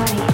body.